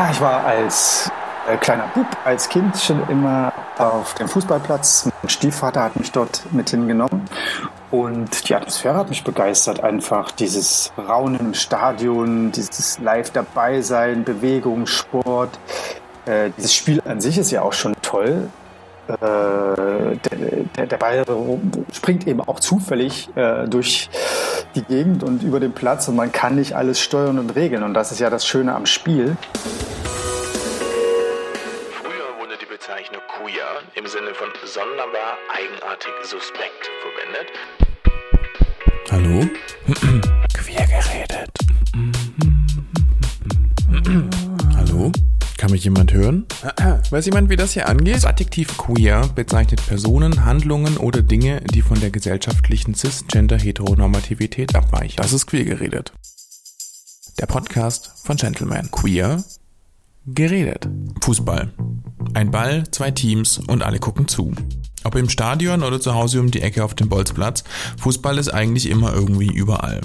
Ja, ich war als äh, kleiner Bub, als Kind schon immer auf dem Fußballplatz. Mein Stiefvater hat mich dort mit hingenommen und die Atmosphäre hat mich begeistert. Einfach dieses Raunen im Stadion, dieses Live dabei sein, Bewegung, Sport. Äh, dieses Spiel an sich ist ja auch schon toll. Äh, der, der, Ball springt eben auch zufällig äh, durch die Gegend und über den Platz und man kann nicht alles steuern und regeln. Und das ist ja das Schöne am Spiel. Weiß jemand, wie das hier angeht? Das Adjektiv queer bezeichnet Personen, Handlungen oder Dinge, die von der gesellschaftlichen Cisgender-Heteronormativität abweichen. Das ist queer geredet. Der Podcast von Gentleman. Queer geredet. Fußball. Ein Ball, zwei Teams und alle gucken zu. Ob im Stadion oder zu Hause um die Ecke auf dem Bolzplatz, Fußball ist eigentlich immer irgendwie überall.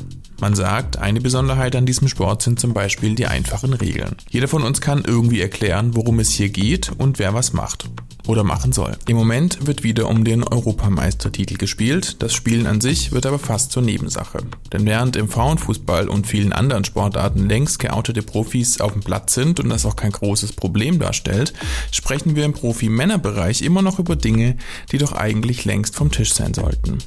Man sagt, eine Besonderheit an diesem Sport sind zum Beispiel die einfachen Regeln. Jeder von uns kann irgendwie erklären, worum es hier geht und wer was macht oder machen soll. Im Moment wird wieder um den Europameistertitel gespielt, das Spielen an sich wird aber fast zur Nebensache. Denn während im Frauenfußball und vielen anderen Sportarten längst geoutete Profis auf dem Platz sind und das auch kein großes Problem darstellt, sprechen wir im Profi-Männerbereich immer noch über Dinge, die doch eigentlich längst vom Tisch sein sollten.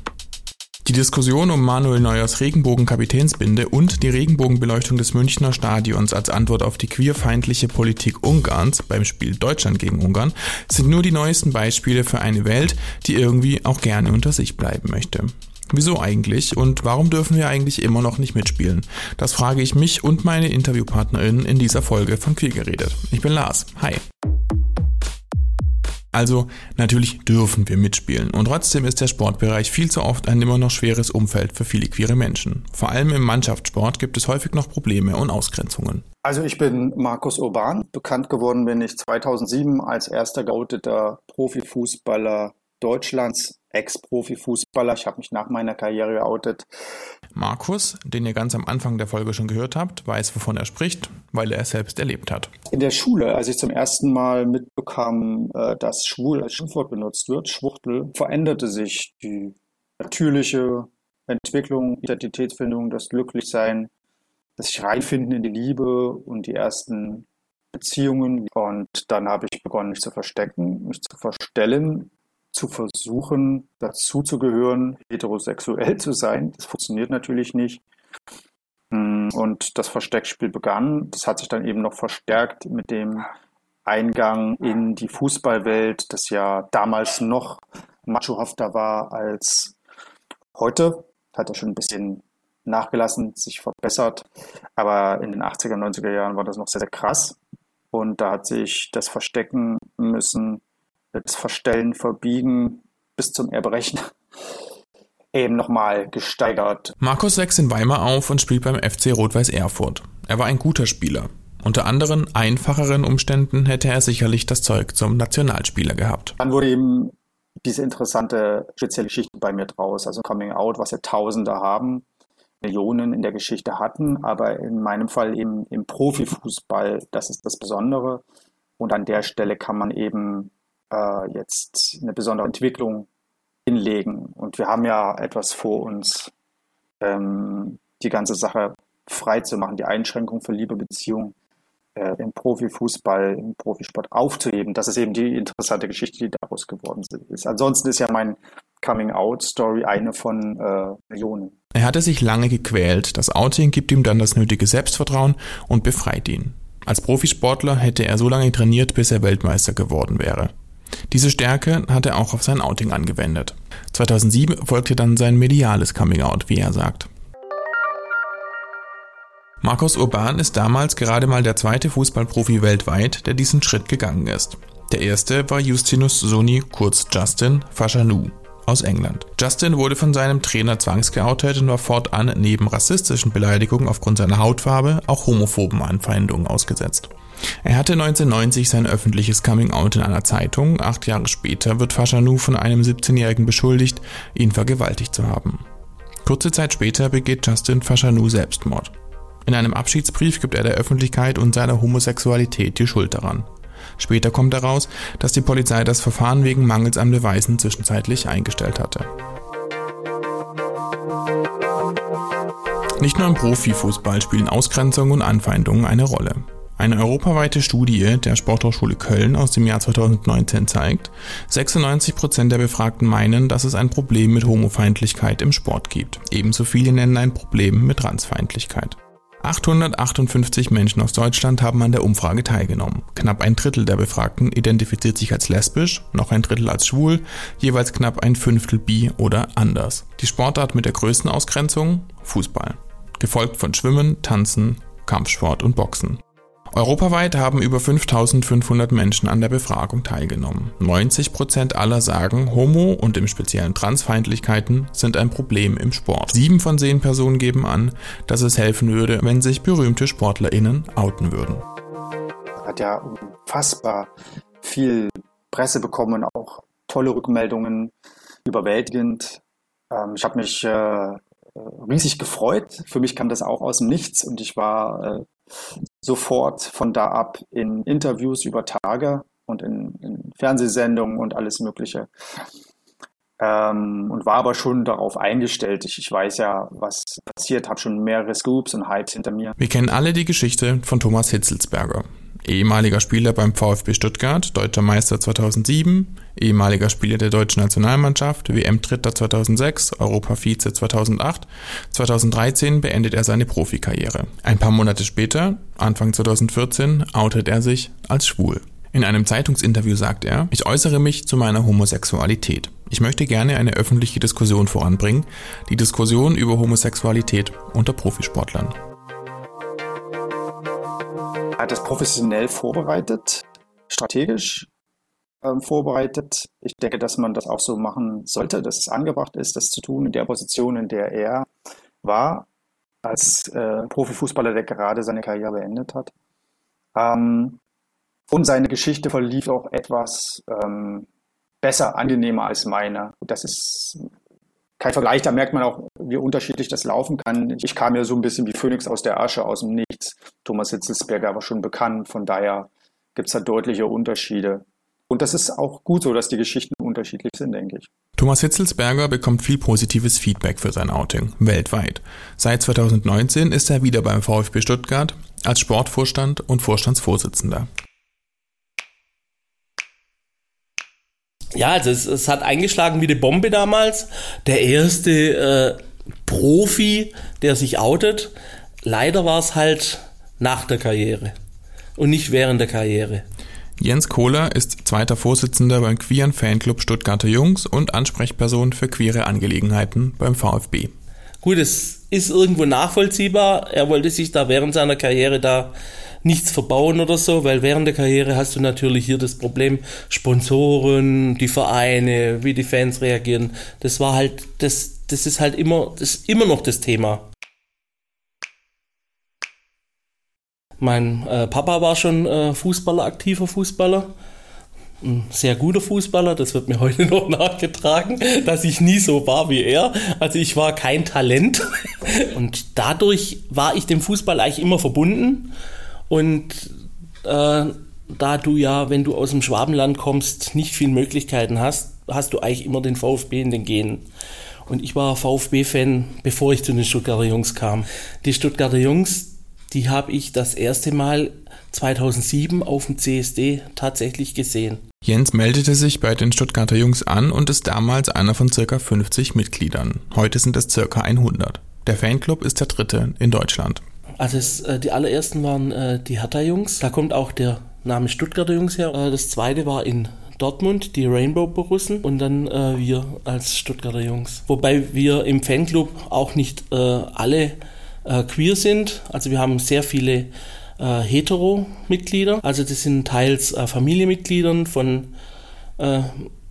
Die Diskussion um Manuel Neuers Regenbogen-Kapitänsbinde und die Regenbogenbeleuchtung des Münchner Stadions als Antwort auf die queerfeindliche Politik Ungarns beim Spiel Deutschland gegen Ungarn sind nur die neuesten Beispiele für eine Welt, die irgendwie auch gerne unter sich bleiben möchte. Wieso eigentlich und warum dürfen wir eigentlich immer noch nicht mitspielen? Das frage ich mich und meine Interviewpartnerin in dieser Folge von Queer geredet. Ich bin Lars. Hi. Also natürlich dürfen wir mitspielen und trotzdem ist der Sportbereich viel zu oft ein immer noch schweres Umfeld für viele queere Menschen. Vor allem im Mannschaftssport gibt es häufig noch Probleme und Ausgrenzungen. Also ich bin Markus Urban. Bekannt geworden bin ich 2007 als erster geouteter Profifußballer Deutschlands, Ex-Profifußballer. Ich habe mich nach meiner Karriere geoutet. Markus, den ihr ganz am Anfang der Folge schon gehört habt, weiß, wovon er spricht, weil er es selbst erlebt hat. In der Schule, als ich zum ersten Mal mitbekam, äh, dass schwul als Schimpfwort benutzt wird, Schwuchtel, veränderte sich die natürliche Entwicklung, Identitätsfindung, das Glücklichsein, das sich reinfinden in die Liebe und die ersten Beziehungen. Und dann habe ich begonnen, mich zu verstecken, mich zu verstellen zu versuchen, dazuzugehören, heterosexuell zu sein. Das funktioniert natürlich nicht. Hm, und das Versteckspiel begann. Das hat sich dann eben noch verstärkt mit dem Eingang in die Fußballwelt, das ja damals noch machohafter war als heute. Hat er schon ein bisschen nachgelassen, sich verbessert. Aber in den 80er, 90er Jahren war das noch sehr, sehr krass. Und da hat sich das Verstecken müssen das Verstellen, Verbiegen bis zum Erbrechen eben nochmal gesteigert. Markus wächst in Weimar auf und spielt beim FC Rot-Weiß Erfurt. Er war ein guter Spieler. Unter anderen einfacheren Umständen hätte er sicherlich das Zeug zum Nationalspieler gehabt. Dann wurde eben diese interessante spezielle Geschichte bei mir draus, also Coming Out, was ja Tausende haben, Millionen in der Geschichte hatten, aber in meinem Fall eben im Profifußball, das ist das Besondere. Und an der Stelle kann man eben äh, jetzt eine besondere Entwicklung hinlegen. Und wir haben ja etwas vor uns, ähm, die ganze Sache frei zu machen, die Einschränkung für Liebe, Beziehung äh, im Profifußball, im Profisport aufzuheben. Das ist eben die interessante Geschichte, die daraus geworden ist. Ansonsten ist ja mein Coming-out-Story eine von äh, Millionen. Er hatte sich lange gequält. Das Outing gibt ihm dann das nötige Selbstvertrauen und befreit ihn. Als Profisportler hätte er so lange trainiert, bis er Weltmeister geworden wäre. Diese Stärke hat er auch auf sein Outing angewendet. 2007 folgte dann sein mediales Coming-out, wie er sagt. Markus Urban ist damals gerade mal der zweite Fußballprofi weltweit, der diesen Schritt gegangen ist. Der erste war Justinus Soni, kurz Justin Fashanou aus England. Justin wurde von seinem Trainer zwangsgeoutet und war fortan neben rassistischen Beleidigungen aufgrund seiner Hautfarbe auch homophoben Anfeindungen ausgesetzt. Er hatte 1990 sein öffentliches Coming-out in einer Zeitung. Acht Jahre später wird Fashanou von einem 17-Jährigen beschuldigt, ihn vergewaltigt zu haben. Kurze Zeit später begeht Justin Fashanou Selbstmord. In einem Abschiedsbrief gibt er der Öffentlichkeit und seiner Homosexualität die Schuld daran. Später kommt heraus, dass die Polizei das Verfahren wegen Mangels an Beweisen zwischenzeitlich eingestellt hatte. Nicht nur im Profifußball spielen Ausgrenzung und Anfeindungen eine Rolle. Eine europaweite Studie der Sporthochschule Köln aus dem Jahr 2019 zeigt, 96 Prozent der Befragten meinen, dass es ein Problem mit Homofeindlichkeit im Sport gibt. Ebenso viele nennen ein Problem mit Transfeindlichkeit. 858 Menschen aus Deutschland haben an der Umfrage teilgenommen. Knapp ein Drittel der Befragten identifiziert sich als lesbisch, noch ein Drittel als schwul, jeweils knapp ein Fünftel bi oder anders. Die Sportart mit der größten Ausgrenzung? Fußball. Gefolgt von Schwimmen, Tanzen, Kampfsport und Boxen. Europaweit haben über 5500 Menschen an der Befragung teilgenommen. 90 Prozent aller sagen, Homo- und im speziellen Transfeindlichkeiten sind ein Problem im Sport. Sieben von zehn Personen geben an, dass es helfen würde, wenn sich berühmte SportlerInnen outen würden. Hat ja unfassbar viel Presse bekommen, auch tolle Rückmeldungen, überwältigend. Ähm, ich habe mich äh, riesig gefreut. Für mich kam das auch aus dem Nichts und ich war äh, sofort von da ab in Interviews über Tage und in, in Fernsehsendungen und alles Mögliche. Ähm, und war aber schon darauf eingestellt. Ich, ich weiß ja, was passiert, habe schon mehrere Scoops und Hypes hinter mir. Wir kennen alle die Geschichte von Thomas Hitzelsberger ehemaliger Spieler beim VfB Stuttgart, deutscher Meister 2007, ehemaliger Spieler der deutschen Nationalmannschaft, WM-Dritter 2006, Europa-Vize 2008. 2013 beendet er seine Profikarriere. Ein paar Monate später, Anfang 2014, outet er sich als schwul. In einem Zeitungsinterview sagt er, ich äußere mich zu meiner Homosexualität. Ich möchte gerne eine öffentliche Diskussion voranbringen, die Diskussion über Homosexualität unter Profisportlern hat es professionell vorbereitet, strategisch ähm, vorbereitet. Ich denke, dass man das auch so machen sollte, dass es angebracht ist, das zu tun in der Position, in der er war, als äh, Profifußballer, der gerade seine Karriere beendet hat. Ähm, und seine Geschichte verlief auch etwas ähm, besser, angenehmer als meine. Das ist kein Vergleich, da merkt man auch, wie unterschiedlich das laufen kann. Ich kam ja so ein bisschen wie Phönix aus der Asche, aus dem Nichts. Thomas Hitzelsberger war schon bekannt, von daher gibt es da deutliche Unterschiede. Und das ist auch gut so, dass die Geschichten unterschiedlich sind, denke ich. Thomas Hitzelsberger bekommt viel positives Feedback für sein Outing, weltweit. Seit 2019 ist er wieder beim VfB Stuttgart als Sportvorstand und Vorstandsvorsitzender. Ja, also es, es hat eingeschlagen wie eine Bombe damals. Der erste äh, Profi, der sich outet. Leider war es halt nach der Karriere und nicht während der Karriere. Jens Kohler ist zweiter Vorsitzender beim queeren Fanclub Stuttgarter Jungs und Ansprechperson für queere Angelegenheiten beim VfB. Gut, es ist irgendwo nachvollziehbar. Er wollte sich da während seiner Karriere da nichts verbauen oder so, weil während der Karriere hast du natürlich hier das Problem Sponsoren, die Vereine, wie die Fans reagieren. Das war halt, das, das ist halt immer, das ist immer noch das Thema. Mein äh, Papa war schon äh, Fußballer, aktiver Fußballer. Ein sehr guter Fußballer, das wird mir heute noch nachgetragen, dass ich nie so war wie er. Also ich war kein Talent und dadurch war ich dem Fußball eigentlich immer verbunden und äh, da du ja, wenn du aus dem Schwabenland kommst, nicht viele Möglichkeiten hast, hast du eigentlich immer den VfB in den Genen. Und ich war VfB-Fan, bevor ich zu den Stuttgarter Jungs kam. Die Stuttgarter Jungs, die habe ich das erste Mal 2007 auf dem CSD tatsächlich gesehen. Jens meldete sich bei den Stuttgarter Jungs an und ist damals einer von circa 50 Mitgliedern. Heute sind es circa 100. Der Fanclub ist der dritte in Deutschland. Also es, äh, die allerersten waren äh, die Hertha-Jungs. Da kommt auch der Name Stuttgarter Jungs her. Äh, das zweite war in Dortmund, die Rainbow-Borussen und dann äh, wir als Stuttgarter Jungs. Wobei wir im Fanclub auch nicht äh, alle äh, queer sind. Also wir haben sehr viele äh, Hetero-Mitglieder. Also das sind teils äh, Familienmitgliedern von äh,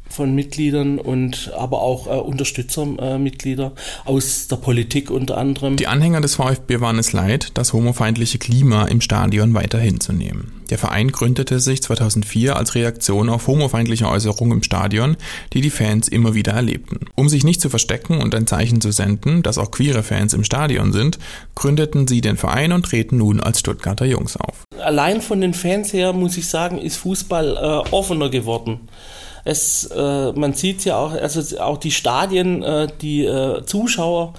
von Mitgliedern und aber auch äh, Unterstützermitglieder äh, aus der Politik unter anderem. Die Anhänger des VfB waren es leid, das homofeindliche Klima im Stadion weiter hinzunehmen. Der Verein gründete sich 2004 als Reaktion auf homofeindliche Äußerungen im Stadion, die die Fans immer wieder erlebten. Um sich nicht zu verstecken und ein Zeichen zu senden, dass auch queere Fans im Stadion sind, gründeten sie den Verein und treten nun als Stuttgarter Jungs auf. Allein von den Fans her muss ich sagen, ist Fußball äh, offener geworden. Es, äh, man sieht ja auch, also auch die Stadien, äh, die äh, Zuschauer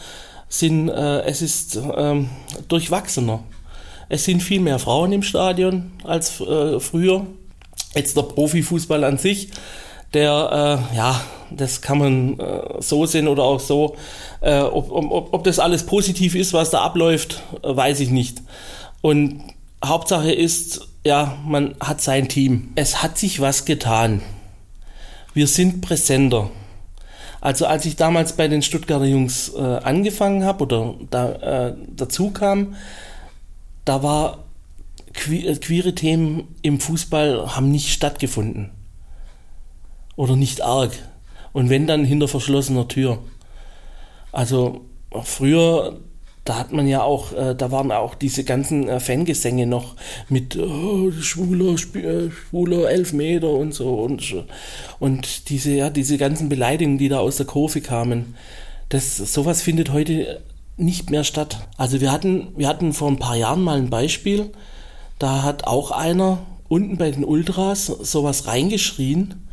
sind, äh, es ist ähm, durchwachsener. Es sind viel mehr Frauen im Stadion als äh, früher. Jetzt der Profifußball an sich, der, äh, ja, das kann man so sehen oder auch so. Ob, ob, ob das alles positiv ist, was da abläuft, weiß ich nicht. Und Hauptsache ist, ja, man hat sein Team. Es hat sich was getan wir sind präsenter. Also als ich damals bei den Stuttgarter Jungs äh, angefangen habe oder da, äh, dazu kam, da war que äh, queere Themen im Fußball haben nicht stattgefunden. Oder nicht arg. Und wenn dann hinter verschlossener Tür. Also früher, da hat man ja auch, äh, da waren auch diese ganzen äh, Fangesänge noch mit oh, schwuler, äh, schwuler Elfmeter und so und, und diese, ja, diese ganzen Beleidigungen, die da aus der Kurve kamen. Das, sowas findet heute nicht mehr statt. Also wir hatten, wir hatten vor ein paar Jahren mal ein Beispiel, da hat auch einer unten bei den Ultras sowas reingeschrien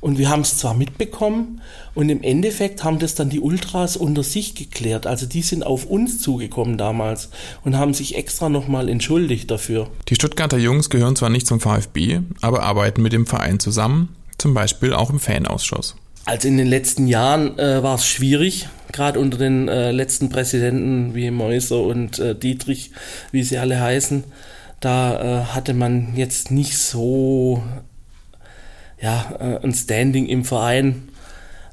und wir haben es zwar mitbekommen und im Endeffekt haben das dann die Ultras unter sich geklärt. Also die sind auf uns zugekommen damals und haben sich extra nochmal entschuldigt dafür. Die Stuttgarter Jungs gehören zwar nicht zum VfB, aber arbeiten mit dem Verein zusammen, zum Beispiel auch im Fanausschuss. Also in den letzten Jahren äh, war es schwierig, gerade unter den äh, letzten Präsidenten wie Mäuser und äh, Dietrich, wie sie alle heißen. Da äh, hatte man jetzt nicht so ja, äh, ein Standing im Verein.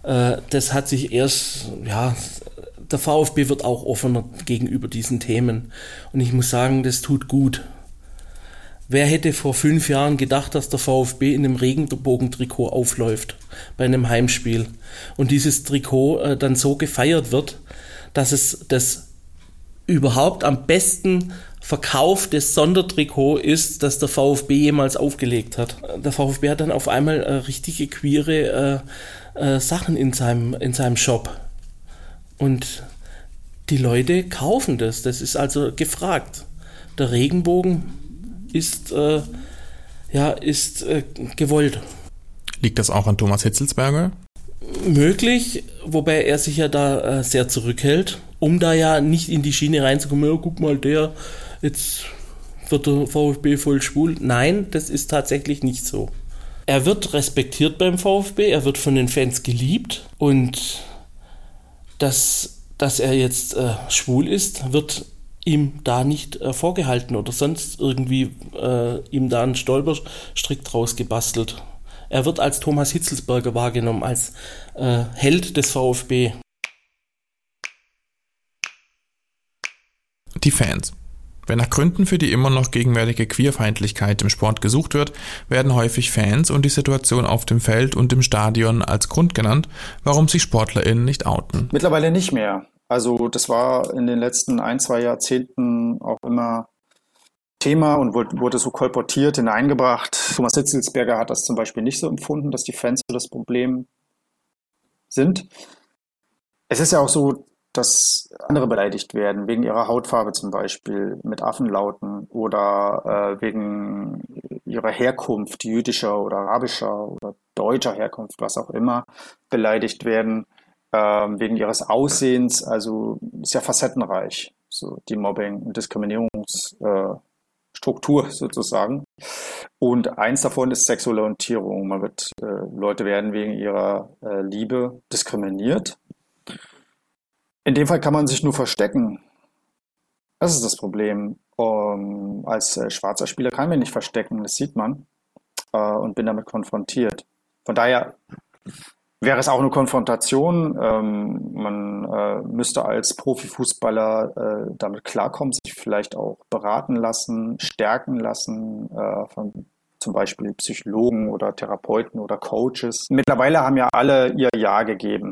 Äh, das hat sich erst, ja, der VfB wird auch offener gegenüber diesen Themen. Und ich muss sagen, das tut gut. Wer hätte vor fünf Jahren gedacht, dass der VfB in einem Regenbogentrikot aufläuft bei einem Heimspiel und dieses Trikot äh, dann so gefeiert wird, dass es das überhaupt am besten verkauftes Sondertrikot ist, das der VfB jemals aufgelegt hat. Der VfB hat dann auf einmal äh, richtige queere äh, äh, Sachen in seinem, in seinem Shop. Und die Leute kaufen das. Das ist also gefragt. Der Regenbogen ist, äh, ja, ist äh, gewollt. Liegt das auch an Thomas Hitzelsberger? Möglich, wobei er sich ja da äh, sehr zurückhält, um da ja nicht in die Schiene reinzukommen. Ja, guck mal, der jetzt wird der VfB voll schwul. Nein, das ist tatsächlich nicht so. Er wird respektiert beim VfB, er wird von den Fans geliebt und dass, dass er jetzt äh, schwul ist, wird ihm da nicht äh, vorgehalten oder sonst irgendwie äh, ihm da einen Stolperstrick draus gebastelt. Er wird als Thomas Hitzelsberger wahrgenommen, als äh, Held des VfB. Die Fans. Wenn nach Gründen für die immer noch gegenwärtige Queerfeindlichkeit im Sport gesucht wird, werden häufig Fans und die Situation auf dem Feld und im Stadion als Grund genannt, warum sich SportlerInnen nicht outen. Mittlerweile nicht mehr. Also das war in den letzten ein, zwei Jahrzehnten auch immer Thema und wurde so kolportiert, hineingebracht. Thomas Hitzelsberger hat das zum Beispiel nicht so empfunden, dass die Fans das Problem sind. Es ist ja auch so, dass andere beleidigt werden, wegen ihrer Hautfarbe zum Beispiel, mit Affenlauten oder äh, wegen ihrer Herkunft, jüdischer oder arabischer oder deutscher Herkunft, was auch immer, beleidigt werden, äh, wegen ihres Aussehens. Also ja facettenreich, so die Mobbing- und Diskriminierungsstruktur äh, sozusagen. Und eins davon ist sexuelle Orientierung. Man wird, äh, Leute werden wegen ihrer äh, Liebe diskriminiert in dem Fall kann man sich nur verstecken. Das ist das Problem. Um, als äh, schwarzer Spieler kann man nicht verstecken, das sieht man. Äh, und bin damit konfrontiert. Von daher wäre es auch eine Konfrontation. Ähm, man äh, müsste als Profifußballer äh, damit klarkommen, sich vielleicht auch beraten lassen, stärken lassen, äh, von zum Beispiel Psychologen oder Therapeuten oder Coaches. Mittlerweile haben ja alle ihr Ja gegeben.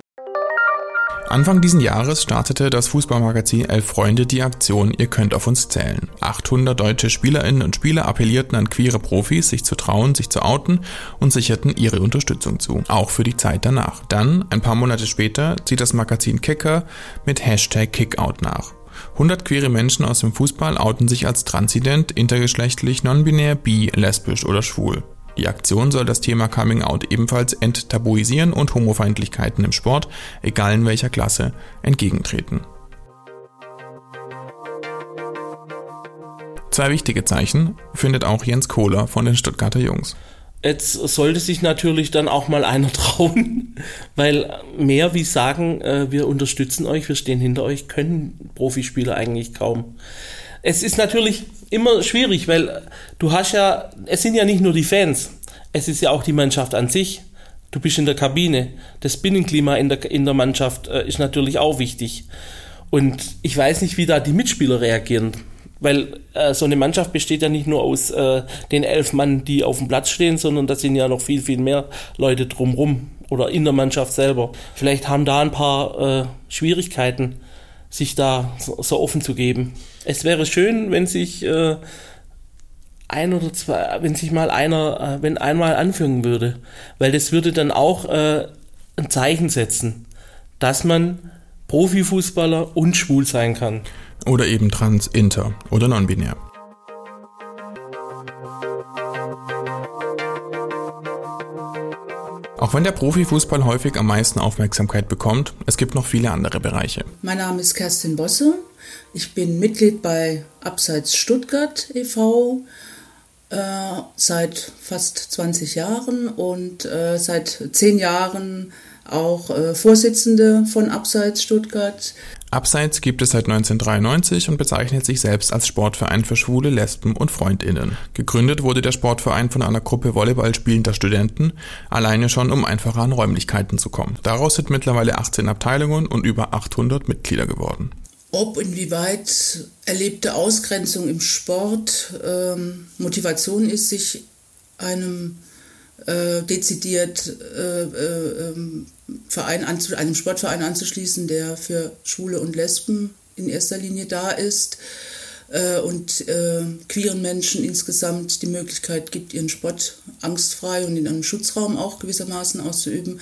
Anfang diesen Jahres startete das Fußballmagazin Elf Freunde die Aktion Ihr könnt auf uns zählen. 800 deutsche Spielerinnen und Spieler appellierten an queere Profis, sich zu trauen, sich zu outen und sicherten ihre Unterstützung zu, auch für die Zeit danach. Dann, ein paar Monate später, zieht das Magazin Kicker mit Hashtag Kickout nach. 100 queere Menschen aus dem Fußball outen sich als transident, intergeschlechtlich, nonbinär, bi, lesbisch oder schwul. Die Aktion soll das Thema Coming Out ebenfalls enttabuisieren und Homofeindlichkeiten im Sport, egal in welcher Klasse, entgegentreten. Zwei wichtige Zeichen findet auch Jens Kohler von den Stuttgarter Jungs. Jetzt sollte sich natürlich dann auch mal einer trauen, weil mehr wie sagen, äh, wir unterstützen euch, wir stehen hinter euch, können Profispieler eigentlich kaum. Es ist natürlich immer schwierig, weil du hast ja, es sind ja nicht nur die Fans, es ist ja auch die Mannschaft an sich. Du bist in der Kabine. Das Binnenklima in der, in der Mannschaft äh, ist natürlich auch wichtig. Und ich weiß nicht, wie da die Mitspieler reagieren. Weil äh, so eine Mannschaft besteht ja nicht nur aus äh, den elf Mann, die auf dem Platz stehen, sondern da sind ja noch viel, viel mehr Leute drumrum oder in der Mannschaft selber. Vielleicht haben da ein paar äh, Schwierigkeiten, sich da so, so, offen zu geben. Es wäre schön, wenn sich äh, ein oder zwei, wenn sich mal einer, äh, wenn einmal anfangen würde, weil das würde dann auch äh, ein Zeichen setzen, dass man Profifußballer und schwul sein kann. Oder eben trans, inter oder non-binär. Auch wenn der Profifußball häufig am meisten Aufmerksamkeit bekommt, es gibt noch viele andere Bereiche. Mein Name ist Kerstin Bosse. Ich bin Mitglied bei Abseits Stuttgart e.V. Äh, seit fast 20 Jahren und äh, seit zehn Jahren auch äh, Vorsitzende von Abseits Stuttgart. Abseits gibt es seit 1993 und bezeichnet sich selbst als Sportverein für Schwule, Lesben und Freundinnen. Gegründet wurde der Sportverein von einer Gruppe Volleyball spielender Studenten, alleine schon um einfacher an Räumlichkeiten zu kommen. Daraus sind mittlerweile 18 Abteilungen und über 800 Mitglieder geworden. Ob inwieweit erlebte Ausgrenzung im Sport ähm, Motivation ist, sich einem äh, dezidiert äh, äh, ähm, Verein anzu einem Sportverein anzuschließen, der für Schwule und Lesben in erster Linie da ist äh, und äh, queeren Menschen insgesamt die Möglichkeit gibt, ihren Sport angstfrei und in einem Schutzraum auch gewissermaßen auszuüben.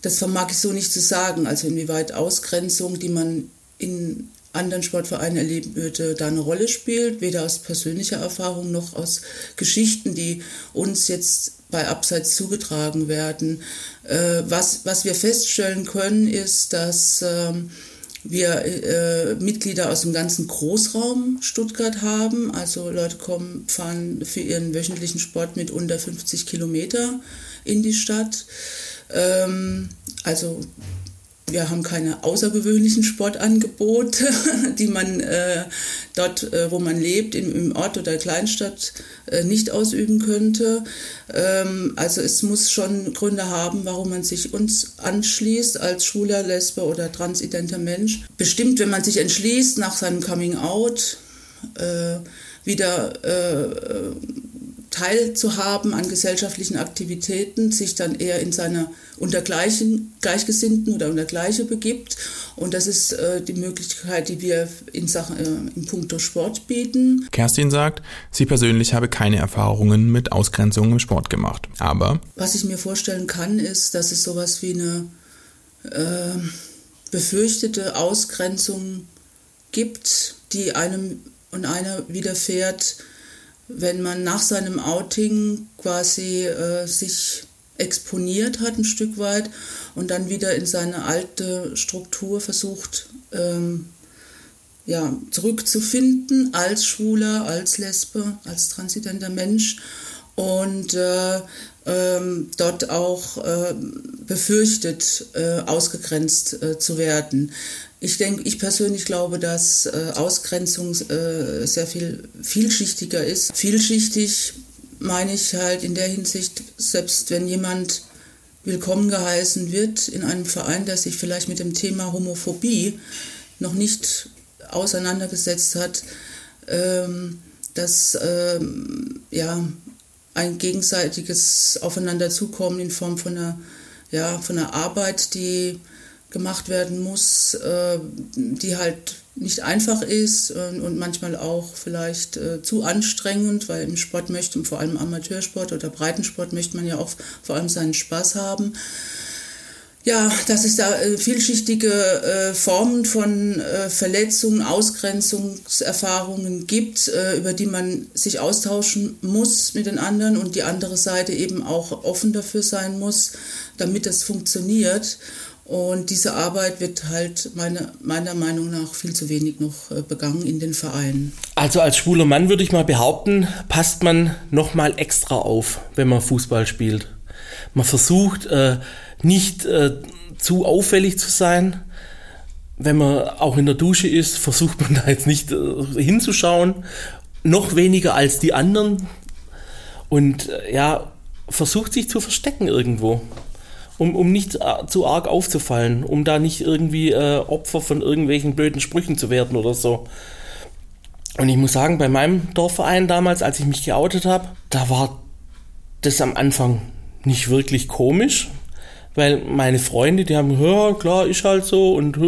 Das vermag ich so nicht zu sagen, also inwieweit Ausgrenzung, die man in anderen Sportvereinen würde, da eine Rolle spielt, weder aus persönlicher Erfahrung noch aus Geschichten, die uns jetzt bei Abseits zugetragen werden. Äh, was, was wir feststellen können, ist, dass ähm, wir äh, Mitglieder aus dem ganzen Großraum Stuttgart haben. Also Leute kommen, fahren für ihren wöchentlichen Sport mit unter 50 Kilometer in die Stadt. Ähm, also wir haben keine außergewöhnlichen Sportangebote, die man äh, dort, äh, wo man lebt, im, im, Ort oder Kleinstadt, äh, nicht ausüben könnte. Ähm, also es muss schon Gründe haben, warum man sich uns anschließt als schwuler, lesbe oder transidenter Mensch. Bestimmt, wenn man sich entschließt, nach seinem Coming Out äh, wieder äh, teilzuhaben an gesellschaftlichen Aktivitäten, sich dann eher in seiner unter Gleichen, Gleichgesinnten oder unter Gleiche begibt. Und das ist äh, die Möglichkeit, die wir in Sachen äh, in puncto Sport bieten. Kerstin sagt, sie persönlich habe keine Erfahrungen mit Ausgrenzung im Sport gemacht. Aber was ich mir vorstellen kann, ist, dass es sowas wie eine äh, befürchtete Ausgrenzung gibt, die einem und einer widerfährt, wenn man nach seinem Outing quasi äh, sich exponiert hat ein Stück weit und dann wieder in seine alte Struktur versucht ähm, ja, zurückzufinden als Schwuler, als Lesbe, als transidenter Mensch und äh, ähm, dort auch äh, befürchtet, äh, ausgegrenzt äh, zu werden. Ich denke, ich persönlich glaube, dass äh, Ausgrenzung äh, sehr viel vielschichtiger ist. Vielschichtig meine ich halt in der Hinsicht, selbst wenn jemand willkommen geheißen wird in einem Verein, der sich vielleicht mit dem Thema Homophobie noch nicht auseinandergesetzt hat, ähm, dass ähm, ja, ein gegenseitiges Aufeinanderzukommen in Form von einer, ja, von einer Arbeit, die gemacht werden muss, äh, die halt nicht einfach ist und manchmal auch vielleicht äh, zu anstrengend, weil im Sport möchte, vor allem Amateursport oder Breitensport, möchte man ja auch vor allem seinen Spaß haben. Ja, dass es da äh, vielschichtige Formen von Verletzungen, Ausgrenzungserfahrungen gibt, über die man sich austauschen muss mit den anderen und die andere Seite eben auch offen dafür sein muss, damit das funktioniert. Und diese Arbeit wird halt meine, meiner Meinung nach viel zu wenig noch äh, begangen in den Vereinen. Also als schwuler Mann würde ich mal behaupten, passt man noch mal extra auf, wenn man Fußball spielt. Man versucht äh, nicht äh, zu auffällig zu sein. Wenn man auch in der Dusche ist, versucht man da jetzt nicht hinzuschauen. Noch weniger als die anderen. Und ja, versucht sich zu verstecken irgendwo um, um nicht zu arg aufzufallen, um da nicht irgendwie äh, Opfer von irgendwelchen blöden Sprüchen zu werden oder so. Und ich muss sagen, bei meinem Dorfverein damals, als ich mich geoutet habe, da war das am Anfang nicht wirklich komisch, weil meine Freunde, die haben, ja, klar, ist halt so und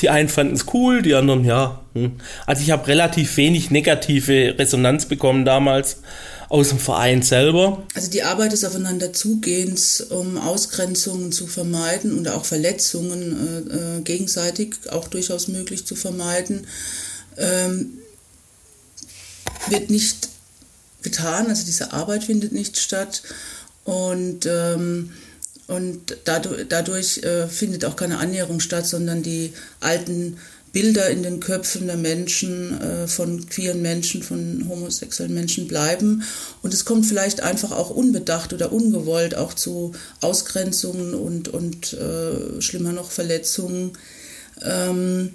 die einen fanden es cool, die anderen, ja. Hm. Also ich habe relativ wenig negative Resonanz bekommen damals aus dem Verein selber. Also die Arbeit des Aufeinanderzugehens, um Ausgrenzungen zu vermeiden und auch Verletzungen äh, äh, gegenseitig auch durchaus möglich zu vermeiden, ähm, wird nicht getan. Also diese Arbeit findet nicht statt und ähm, und dadurch, dadurch äh, findet auch keine Annäherung statt, sondern die alten Bilder in den Köpfen der Menschen, äh, von queeren Menschen, von homosexuellen Menschen bleiben. Und es kommt vielleicht einfach auch unbedacht oder ungewollt auch zu Ausgrenzungen und, und äh, schlimmer noch Verletzungen, ähm,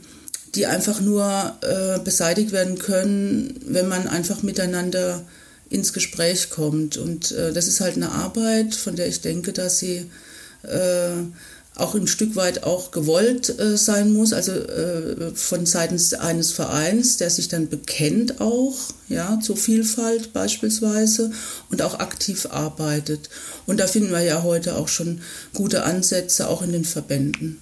die einfach nur äh, beseitigt werden können, wenn man einfach miteinander ins Gespräch kommt. Und äh, das ist halt eine Arbeit, von der ich denke, dass sie äh, auch ein Stück weit auch gewollt äh, sein muss, also äh, von seitens eines Vereins, der sich dann bekennt auch, ja, zur Vielfalt beispielsweise und auch aktiv arbeitet. Und da finden wir ja heute auch schon gute Ansätze, auch in den Verbänden.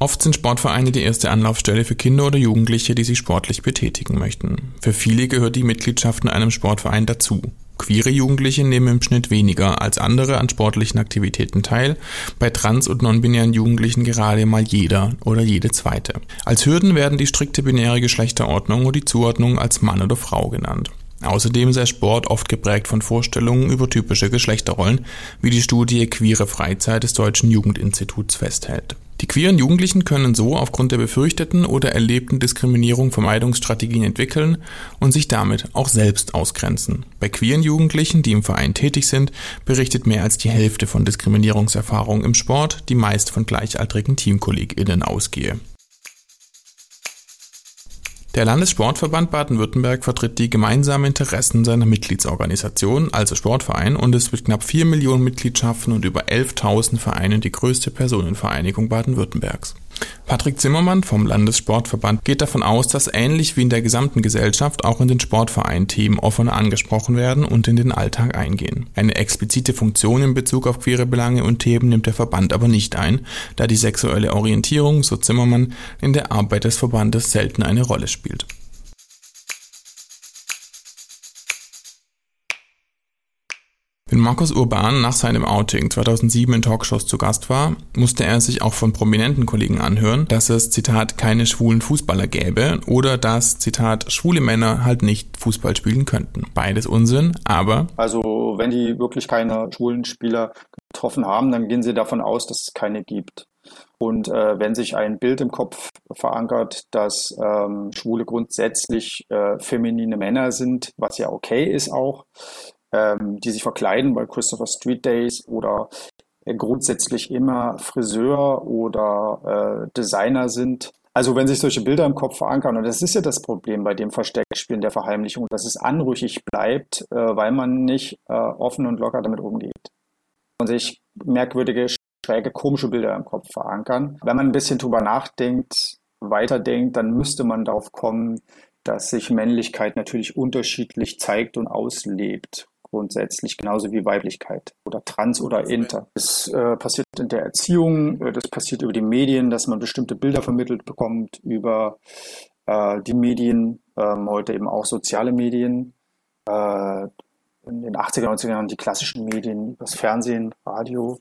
Oft sind Sportvereine die erste Anlaufstelle für Kinder oder Jugendliche, die sich sportlich betätigen möchten. Für viele gehört die Mitgliedschaft in einem Sportverein dazu. Queere Jugendliche nehmen im Schnitt weniger als andere an sportlichen Aktivitäten teil, bei trans- und non-binären Jugendlichen gerade mal jeder oder jede zweite. Als Hürden werden die strikte binäre Geschlechterordnung und die Zuordnung als Mann oder Frau genannt. Außerdem sei Sport oft geprägt von Vorstellungen über typische Geschlechterrollen, wie die Studie Queere Freizeit des Deutschen Jugendinstituts festhält. Die queeren Jugendlichen können so aufgrund der befürchteten oder erlebten Diskriminierung Vermeidungsstrategien entwickeln und sich damit auch selbst ausgrenzen. Bei queeren Jugendlichen, die im Verein tätig sind, berichtet mehr als die Hälfte von Diskriminierungserfahrungen im Sport, die meist von gleichaltrigen TeamkollegInnen ausgehe. Der Landessportverband Baden-Württemberg vertritt die gemeinsamen Interessen seiner Mitgliedsorganisation, also Sportverein, und ist mit knapp 4 Millionen Mitgliedschaften und über 11.000 Vereinen die größte Personenvereinigung Baden-Württembergs. Patrick Zimmermann vom Landessportverband geht davon aus, dass ähnlich wie in der gesamten Gesellschaft auch in den Sportvereinen Themen offener angesprochen werden und in den Alltag eingehen. Eine explizite Funktion in Bezug auf queere Belange und Themen nimmt der Verband aber nicht ein, da die sexuelle Orientierung, so Zimmermann, in der Arbeit des Verbandes selten eine Rolle spielt. Markus Urban nach seinem Outing 2007 in Talkshows zu Gast war, musste er sich auch von prominenten Kollegen anhören, dass es, Zitat, keine schwulen Fußballer gäbe oder dass, Zitat, schwule Männer halt nicht Fußball spielen könnten. Beides Unsinn, aber... Also wenn die wirklich keine schwulen Spieler getroffen haben, dann gehen sie davon aus, dass es keine gibt. Und äh, wenn sich ein Bild im Kopf verankert, dass ähm, Schwule grundsätzlich äh, feminine Männer sind, was ja okay ist auch, ähm, die sich verkleiden bei Christopher Street Days oder äh, grundsätzlich immer Friseur oder äh, Designer sind. Also wenn sich solche Bilder im Kopf verankern, und das ist ja das Problem bei dem Versteckspielen der Verheimlichung, dass es anrüchig bleibt, äh, weil man nicht äh, offen und locker damit umgeht. Und sich merkwürdige, schräge, komische Bilder im Kopf verankern. Wenn man ein bisschen drüber nachdenkt, weiterdenkt, dann müsste man darauf kommen, dass sich Männlichkeit natürlich unterschiedlich zeigt und auslebt grundsätzlich, genauso wie Weiblichkeit oder Trans oder Inter. Das äh, passiert in der Erziehung, äh, das passiert über die Medien, dass man bestimmte Bilder vermittelt bekommt, über äh, die Medien, ähm, heute eben auch soziale Medien. Äh, in den 80er, 90er Jahren die klassischen Medien, das Fernsehen, Radio.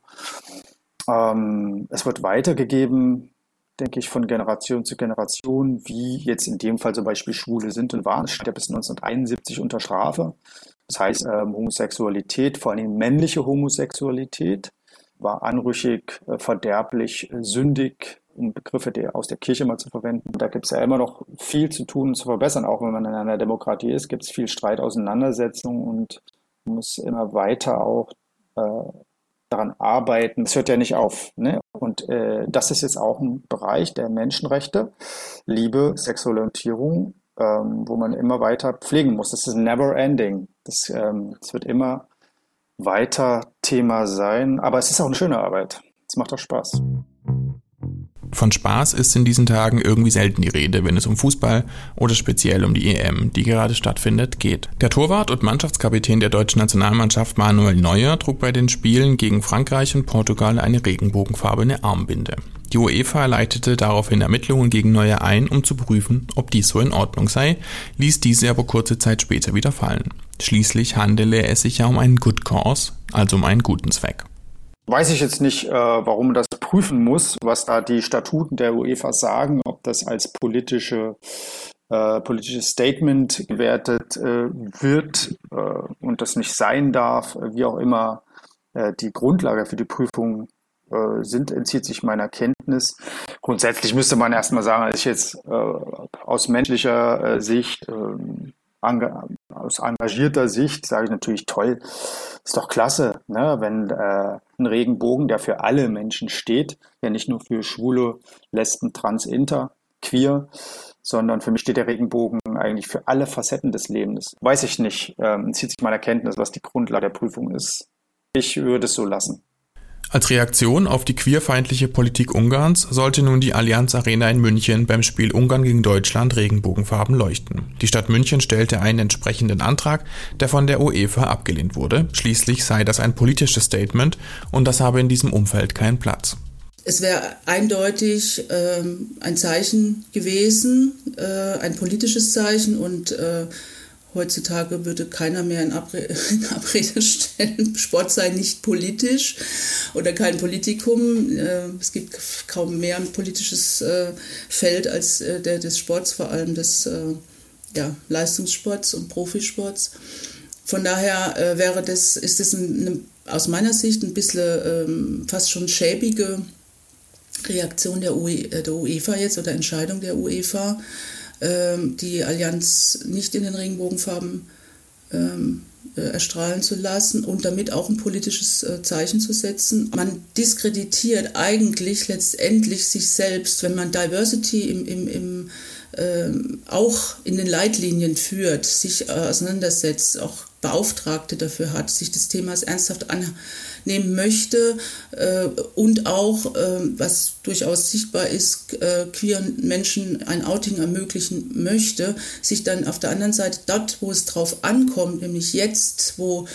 Ähm, es wird weitergegeben, denke ich, von Generation zu Generation, wie jetzt in dem Fall zum Beispiel Schwule sind und waren. Es steht ja bis 1971 unter Strafe. Das heißt, ähm, Homosexualität, vor allem männliche Homosexualität, war anrüchig, äh, verderblich, äh, sündig, um Begriffe der, aus der Kirche mal zu verwenden. Da gibt es ja immer noch viel zu tun und zu verbessern. Auch wenn man in einer Demokratie ist, gibt es viel Streit, Auseinandersetzung und muss immer weiter auch äh, daran arbeiten. Es hört ja nicht auf. Ne? Und äh, das ist jetzt auch ein Bereich der Menschenrechte, Liebe, sexuelle Orientierung, ähm, wo man immer weiter pflegen muss. Das ist never ending. Das, ähm, das wird immer weiter Thema sein. Aber es ist auch eine schöne Arbeit. Es macht auch Spaß. Von Spaß ist in diesen Tagen irgendwie selten die Rede, wenn es um Fußball oder speziell um die EM, die gerade stattfindet, geht. Der Torwart und Mannschaftskapitän der deutschen Nationalmannschaft Manuel Neuer trug bei den Spielen gegen Frankreich und Portugal eine regenbogenfarbene Armbinde. Die UEFA leitete daraufhin Ermittlungen gegen Neuer ein, um zu prüfen, ob dies so in Ordnung sei, ließ diese aber kurze Zeit später wieder fallen. Schließlich handele es sich ja um einen Good Cause, also um einen guten Zweck. Weiß ich jetzt nicht, äh, warum das prüfen muss, was da die Statuten der UEFA sagen, ob das als politische äh, politisches Statement gewertet äh, wird äh, und das nicht sein darf, wie auch immer äh, die Grundlage für die Prüfung äh, sind, entzieht sich meiner Kenntnis. Grundsätzlich müsste man erstmal sagen, dass ich jetzt aus menschlicher Sicht ähm, aus engagierter Sicht sage ich natürlich toll, ist doch klasse, ne? wenn äh, ein Regenbogen, der für alle Menschen steht, ja nicht nur für Schwule, Lesben, Trans, Inter, Queer, sondern für mich steht der Regenbogen eigentlich für alle Facetten des Lebens. Weiß ich nicht, ähm, zieht sich meiner Kenntnis, was die Grundlage der Prüfung ist. Ich würde es so lassen. Als Reaktion auf die queerfeindliche Politik Ungarns sollte nun die Allianz Arena in München beim Spiel Ungarn gegen Deutschland Regenbogenfarben leuchten. Die Stadt München stellte einen entsprechenden Antrag, der von der UEFA abgelehnt wurde. Schließlich sei das ein politisches Statement und das habe in diesem Umfeld keinen Platz. Es wäre eindeutig ähm, ein Zeichen gewesen, äh, ein politisches Zeichen und äh, Heutzutage würde keiner mehr in, Abre in Abrede stellen, Sport sei nicht politisch oder kein Politikum. Äh, es gibt kaum mehr ein politisches äh, Feld als äh, der des Sports, vor allem des ja, Leistungssports und Profisports. Von daher wäre das, ist das eine, aus meiner Sicht ein bisschen ähm, fast schon schäbige Reaktion der, UE, der UEFA jetzt oder Entscheidung der UEFA die Allianz nicht in den Regenbogenfarben ähm, äh, erstrahlen zu lassen und damit auch ein politisches äh, Zeichen zu setzen. Man diskreditiert eigentlich letztendlich sich selbst, wenn man Diversity im, im, im ähm, auch in den Leitlinien führt, sich äh, auseinandersetzt, auch Beauftragte dafür hat, sich des Themas ernsthaft annehmen möchte äh, und auch, äh, was durchaus sichtbar ist, äh, queeren Menschen ein Outing ermöglichen möchte, sich dann auf der anderen Seite dort, wo es drauf ankommt, nämlich jetzt, wo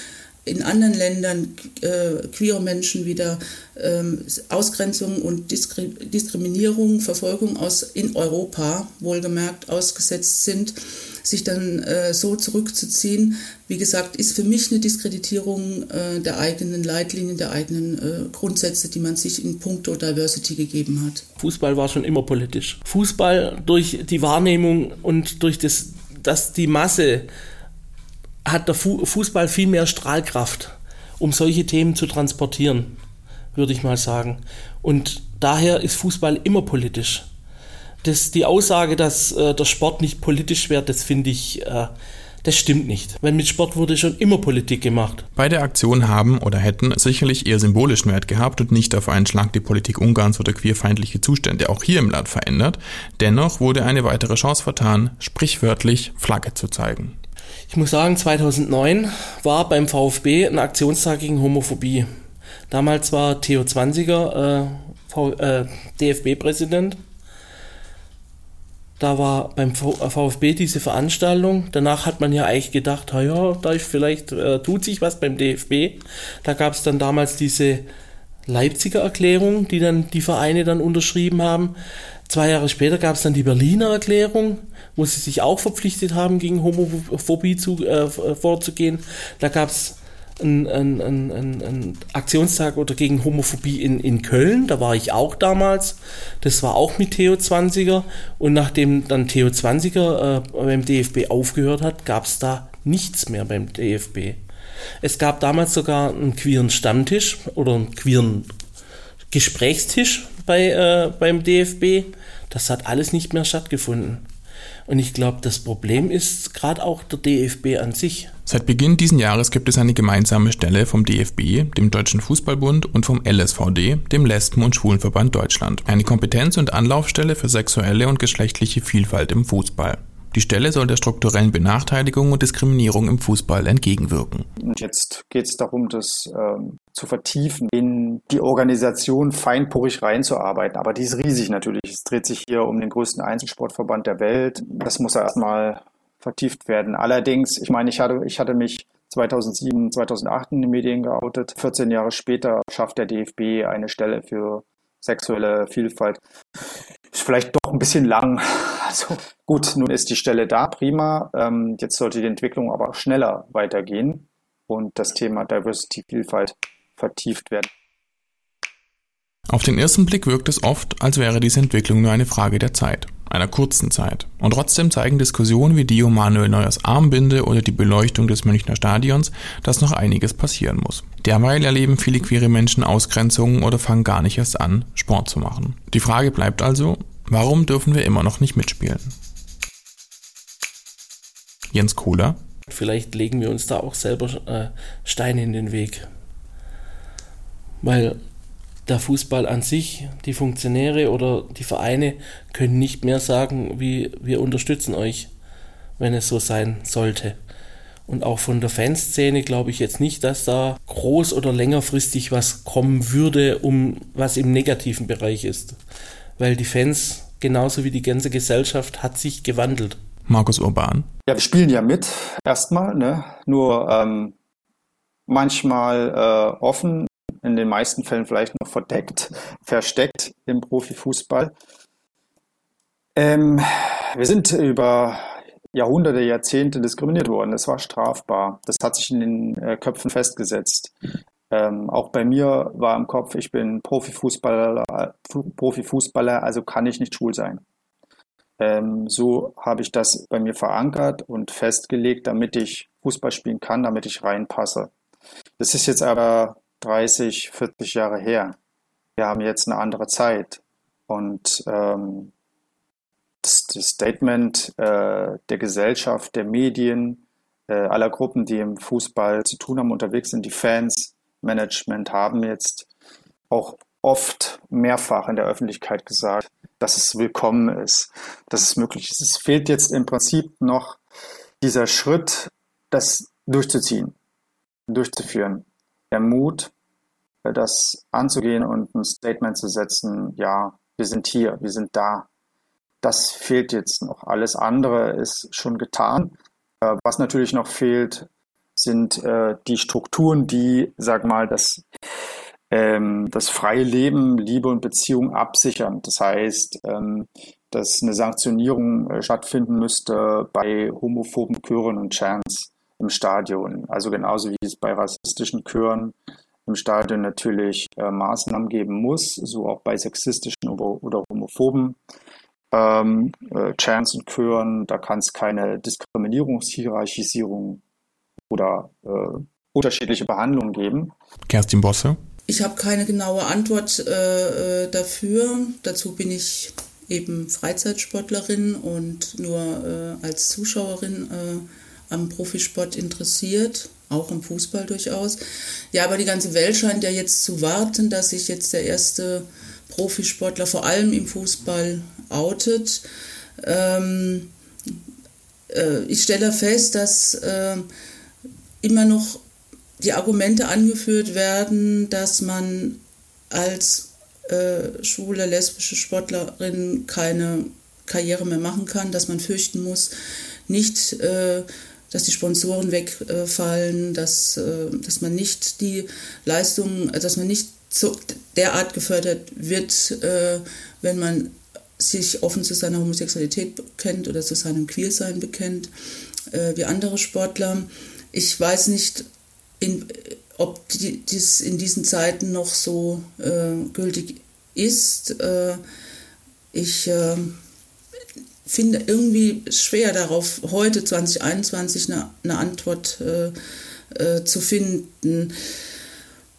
in anderen Ländern äh, queere Menschen wieder ähm, Ausgrenzung und Diskri Diskriminierung, Verfolgung aus in Europa wohlgemerkt ausgesetzt sind, sich dann äh, so zurückzuziehen, wie gesagt, ist für mich eine Diskreditierung äh, der eigenen Leitlinien, der eigenen äh, Grundsätze, die man sich in puncto Diversity gegeben hat. Fußball war schon immer politisch. Fußball durch die Wahrnehmung und durch das, dass die Masse hat der Fußball viel mehr Strahlkraft, um solche Themen zu transportieren, würde ich mal sagen. Und daher ist Fußball immer politisch. Das, die Aussage, dass äh, der Sport nicht politisch wäre, das finde ich, äh, das stimmt nicht. Weil mit Sport wurde schon immer Politik gemacht. Beide Aktionen haben oder hätten sicherlich eher symbolischen Wert gehabt und nicht auf einen Schlag die Politik Ungarns oder queerfeindliche Zustände auch hier im Land verändert. Dennoch wurde eine weitere Chance vertan, sprichwörtlich Flagge zu zeigen. Ich muss sagen, 2009 war beim VfB ein Aktionstag gegen Homophobie. Damals war Theo Zwanziger äh, äh, DFB-Präsident. da war beim VfB diese Veranstaltung. Danach hat man ja eigentlich gedacht, ja, da vielleicht äh, tut sich was beim DFB. Da gab es dann damals diese Leipziger Erklärung, die dann die Vereine dann unterschrieben haben. Zwei Jahre später gab es dann die Berliner Erklärung, wo sie sich auch verpflichtet haben, gegen Homophobie zu, äh, vorzugehen. Da gab es einen, einen, einen, einen Aktionstag oder gegen Homophobie in, in Köln. Da war ich auch damals. Das war auch mit Theo 20er. Und nachdem dann Theo 20er äh, beim DFB aufgehört hat, gab es da nichts mehr beim DFB. Es gab damals sogar einen queeren Stammtisch oder einen queeren Gesprächstisch bei, äh, beim DFB. Das hat alles nicht mehr stattgefunden. Und ich glaube, das Problem ist gerade auch der DFB an sich. Seit Beginn dieses Jahres gibt es eine gemeinsame Stelle vom DFB, dem Deutschen Fußballbund und vom LSVD, dem Lesben- und Schwulenverband Deutschland. Eine Kompetenz- und Anlaufstelle für sexuelle und geschlechtliche Vielfalt im Fußball. Die Stelle soll der strukturellen Benachteiligung und Diskriminierung im Fußball entgegenwirken. Und jetzt geht es darum, das ähm, zu vertiefen, in die Organisation feinporig reinzuarbeiten. Aber die ist riesig natürlich. Es dreht sich hier um den größten Einzelsportverband der Welt. Das muss erstmal vertieft werden. Allerdings, ich meine, ich hatte, ich hatte mich 2007, 2008 in den Medien geoutet. 14 Jahre später schafft der DFB eine Stelle für sexuelle Vielfalt. Ist vielleicht doch ein bisschen lang. Also gut, nun ist die Stelle da, prima. Ähm, jetzt sollte die Entwicklung aber schneller weitergehen und das Thema Diversity, Vielfalt vertieft werden. Auf den ersten Blick wirkt es oft, als wäre diese Entwicklung nur eine Frage der Zeit, einer kurzen Zeit. Und trotzdem zeigen Diskussionen wie die um Manuel Neuers Armbinde oder die Beleuchtung des Münchner Stadions, dass noch einiges passieren muss. Derweil erleben viele queere Menschen Ausgrenzungen oder fangen gar nicht erst an, Sport zu machen. Die Frage bleibt also, warum dürfen wir immer noch nicht mitspielen? Jens Kohler. Vielleicht legen wir uns da auch selber äh, Steine in den Weg. Weil der Fußball an sich, die Funktionäre oder die Vereine können nicht mehr sagen, wie wir unterstützen euch, wenn es so sein sollte. Und auch von der Fanszene glaube ich jetzt nicht, dass da groß oder längerfristig was kommen würde, um was im negativen Bereich ist. Weil die Fans, genauso wie die ganze Gesellschaft, hat sich gewandelt. Markus Urban. Ja, wir spielen ja mit, erstmal, ne? Nur ähm, manchmal äh, offen, in den meisten Fällen vielleicht noch verdeckt, versteckt im Profifußball. Ähm, wir sind über Jahrhunderte, Jahrzehnte diskriminiert worden. Das war strafbar. Das hat sich in den äh, Köpfen festgesetzt. Ähm, auch bei mir war im Kopf, ich bin Profifußballer, Profifußballer, also kann ich nicht schwul sein. Ähm, so habe ich das bei mir verankert und festgelegt, damit ich Fußball spielen kann, damit ich reinpasse. Das ist jetzt aber 30, 40 Jahre her. Wir haben jetzt eine andere Zeit. Und ähm, das, das Statement äh, der Gesellschaft, der Medien, äh, aller Gruppen, die im Fußball zu tun haben, unterwegs sind, die Fans, Management, haben jetzt auch oft mehrfach in der Öffentlichkeit gesagt, dass es willkommen ist, dass es möglich ist. Es fehlt jetzt im Prinzip noch dieser Schritt, das durchzuziehen, durchzuführen der Mut, äh, das anzugehen und ein Statement zu setzen, ja, wir sind hier, wir sind da. Das fehlt jetzt noch. Alles andere ist schon getan. Äh, was natürlich noch fehlt, sind äh, die Strukturen, die, sag mal, das, ähm, das freie Leben, Liebe und Beziehung absichern. Das heißt, ähm, dass eine Sanktionierung stattfinden müsste bei homophoben Chören und Chants im Stadion. Also genauso wie es bei rassistischen Chören im Stadion natürlich äh, Maßnahmen geben muss, so auch bei sexistischen oder, oder homophoben ähm, äh, Chants und Chören. Da kann es keine Diskriminierungshierarchisierung oder äh, unterschiedliche Behandlungen geben. Kerstin Bosse. Ich habe keine genaue Antwort äh, äh, dafür. Dazu bin ich eben Freizeitsportlerin und nur äh, als Zuschauerin am Profisport interessiert, auch im Fußball durchaus. Ja, aber die ganze Welt scheint ja jetzt zu warten, dass sich jetzt der erste Profisportler vor allem im Fußball outet. Ähm, äh, ich stelle fest, dass äh, immer noch die Argumente angeführt werden, dass man als äh, schwule, lesbische Sportlerin keine Karriere mehr machen kann, dass man fürchten muss, nicht, äh, dass die Sponsoren wegfallen, dass, äh, dass man nicht die Leistungen, dass man nicht so derart gefördert wird, äh, wenn man sich offen zu seiner Homosexualität bekennt oder zu seinem Queersein bekennt, äh, wie andere Sportler. Ich weiß nicht, in, ob die, dies in diesen Zeiten noch so äh, gültig ist. Äh, ich äh, finde irgendwie schwer darauf, heute 2021 eine, eine Antwort äh, äh, zu finden.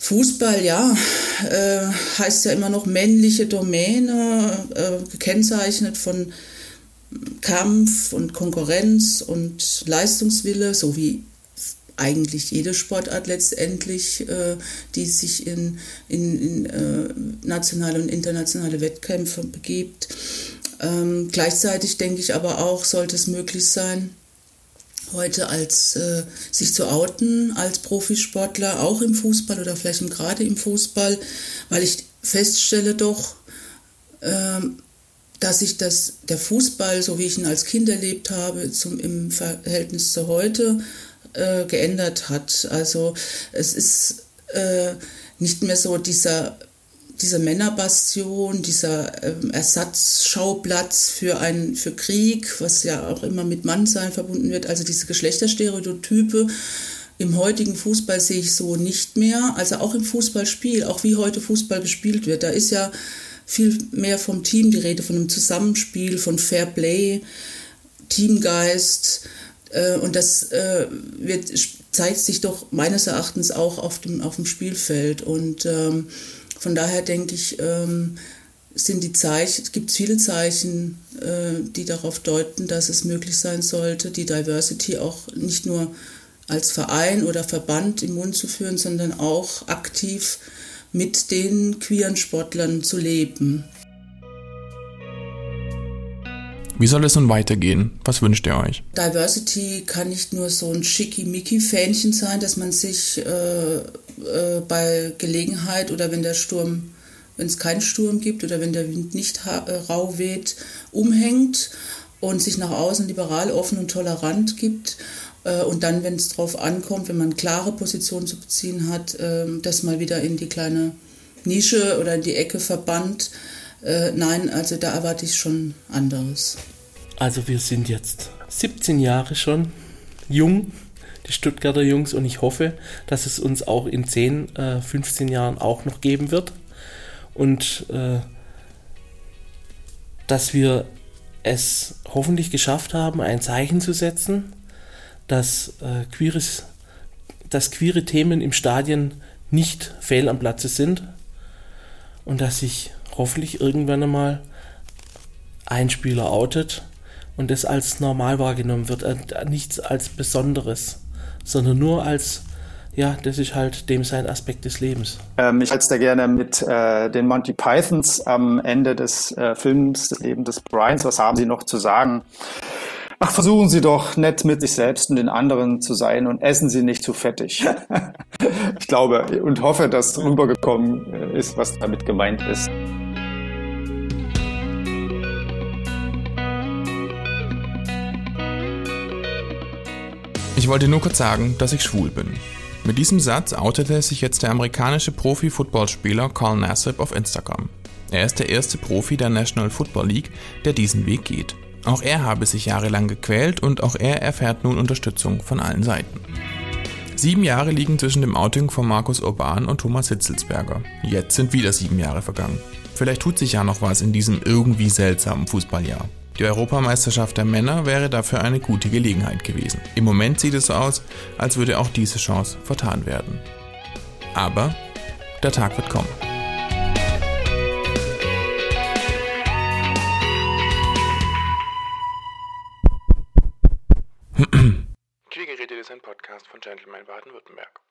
Fußball, ja, äh, heißt ja immer noch männliche Domäne, gekennzeichnet von Kampf und Konkurrenz und Leistungswille, so wie eigentlich jede Sportart letztendlich, äh, die sich in, in, in äh, nationale und internationale Wettkämpfe begibt. Ähm, gleichzeitig denke ich aber auch, sollte es möglich sein, heute als äh, sich zu outen als Profisportler, auch im Fußball oder vielleicht gerade im Fußball, weil ich feststelle doch, ähm, dass sich das, der Fußball, so wie ich ihn als Kind erlebt habe, zum, im Verhältnis zu heute äh, geändert hat. Also es ist äh, nicht mehr so dieser diese Männerbastion, dieser ähm, Ersatzschauplatz für, ein, für Krieg, was ja auch immer mit Mannsein verbunden wird, also diese Geschlechterstereotype. Im heutigen Fußball sehe ich so nicht mehr, also auch im Fußballspiel, auch wie heute Fußball gespielt wird. Da ist ja viel mehr vom Team die Rede, von einem Zusammenspiel, von Fair Play, Teamgeist. Äh, und das äh, wird, zeigt sich doch meines Erachtens auch auf dem, auf dem Spielfeld. Und ähm, von daher denke ich, ähm, sind die Zeichen, es gibt viele Zeichen, äh, die darauf deuten, dass es möglich sein sollte, die Diversity auch nicht nur als Verein oder Verband im Mund zu führen, sondern auch aktiv mit den queeren Sportlern zu leben. Wie soll es nun weitergehen? Was wünscht ihr euch? Diversity kann nicht nur so ein schickimicki-Fähnchen sein, dass man sich äh, äh, bei Gelegenheit oder wenn der Sturm, wenn es keinen Sturm gibt oder wenn der Wind nicht äh, rau weht, umhängt und sich nach außen liberal, offen und tolerant gibt. Äh, und dann, wenn es darauf ankommt, wenn man klare Positionen zu beziehen hat, ähm, das mal wieder in die kleine Nische oder in die Ecke verbannt äh, nein, also da erwarte ich schon anderes. Also wir sind jetzt 17 Jahre schon jung, die Stuttgarter Jungs, und ich hoffe, dass es uns auch in 10, äh, 15 Jahren auch noch geben wird. Und äh, dass wir es hoffentlich geschafft haben, ein Zeichen zu setzen, dass, äh, queeres, dass queere Themen im Stadion nicht fehl am Platze sind und dass sich hoffentlich irgendwann einmal ein Spieler outet und es als normal wahrgenommen wird, äh, nichts als Besonderes, sondern nur als ja, das ist halt dem sein Aspekt des Lebens. Ähm, ich halte es da gerne mit äh, den Monty Pythons am Ende des äh, Films, des Lebens des Brians. Was haben Sie noch zu sagen? Ach, versuchen Sie doch nett mit sich selbst und den anderen zu sein und essen Sie nicht zu fettig. ich glaube und hoffe, dass rübergekommen äh, ist, was damit gemeint ist. Ich wollte nur kurz sagen, dass ich schwul bin. Mit diesem Satz outete sich jetzt der amerikanische Profi-Footballspieler Carl Nassib auf Instagram. Er ist der erste Profi der National Football League, der diesen Weg geht. Auch er habe sich jahrelang gequält und auch er erfährt nun Unterstützung von allen Seiten. Sieben Jahre liegen zwischen dem Outing von Markus Urban und Thomas Hitzelsberger. Jetzt sind wieder sieben Jahre vergangen. Vielleicht tut sich ja noch was in diesem irgendwie seltsamen Fußballjahr. Die Europameisterschaft der Männer wäre dafür eine gute Gelegenheit gewesen. Im Moment sieht es so aus, als würde auch diese Chance vertan werden. Aber der Tag wird kommen. Queergeräte ist ein Podcast von Gentleman Baden-Württemberg.